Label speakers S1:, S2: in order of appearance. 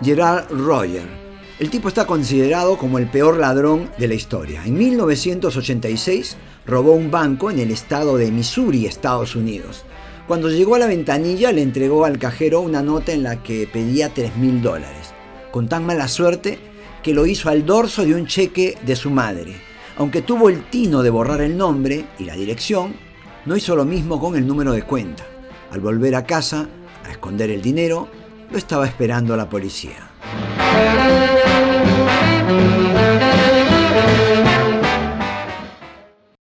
S1: Gerard Roger. El tipo está considerado como el peor ladrón de la historia. En 1986 robó un banco en el estado de Missouri, Estados Unidos. Cuando llegó a la ventanilla le entregó al cajero una nota en la que pedía 3 mil dólares, con tan mala suerte que lo hizo al dorso de un cheque de su madre. Aunque tuvo el tino de borrar el nombre y la dirección, no hizo lo mismo con el número de cuenta. Al volver a casa, a esconder el dinero, lo estaba esperando la policía.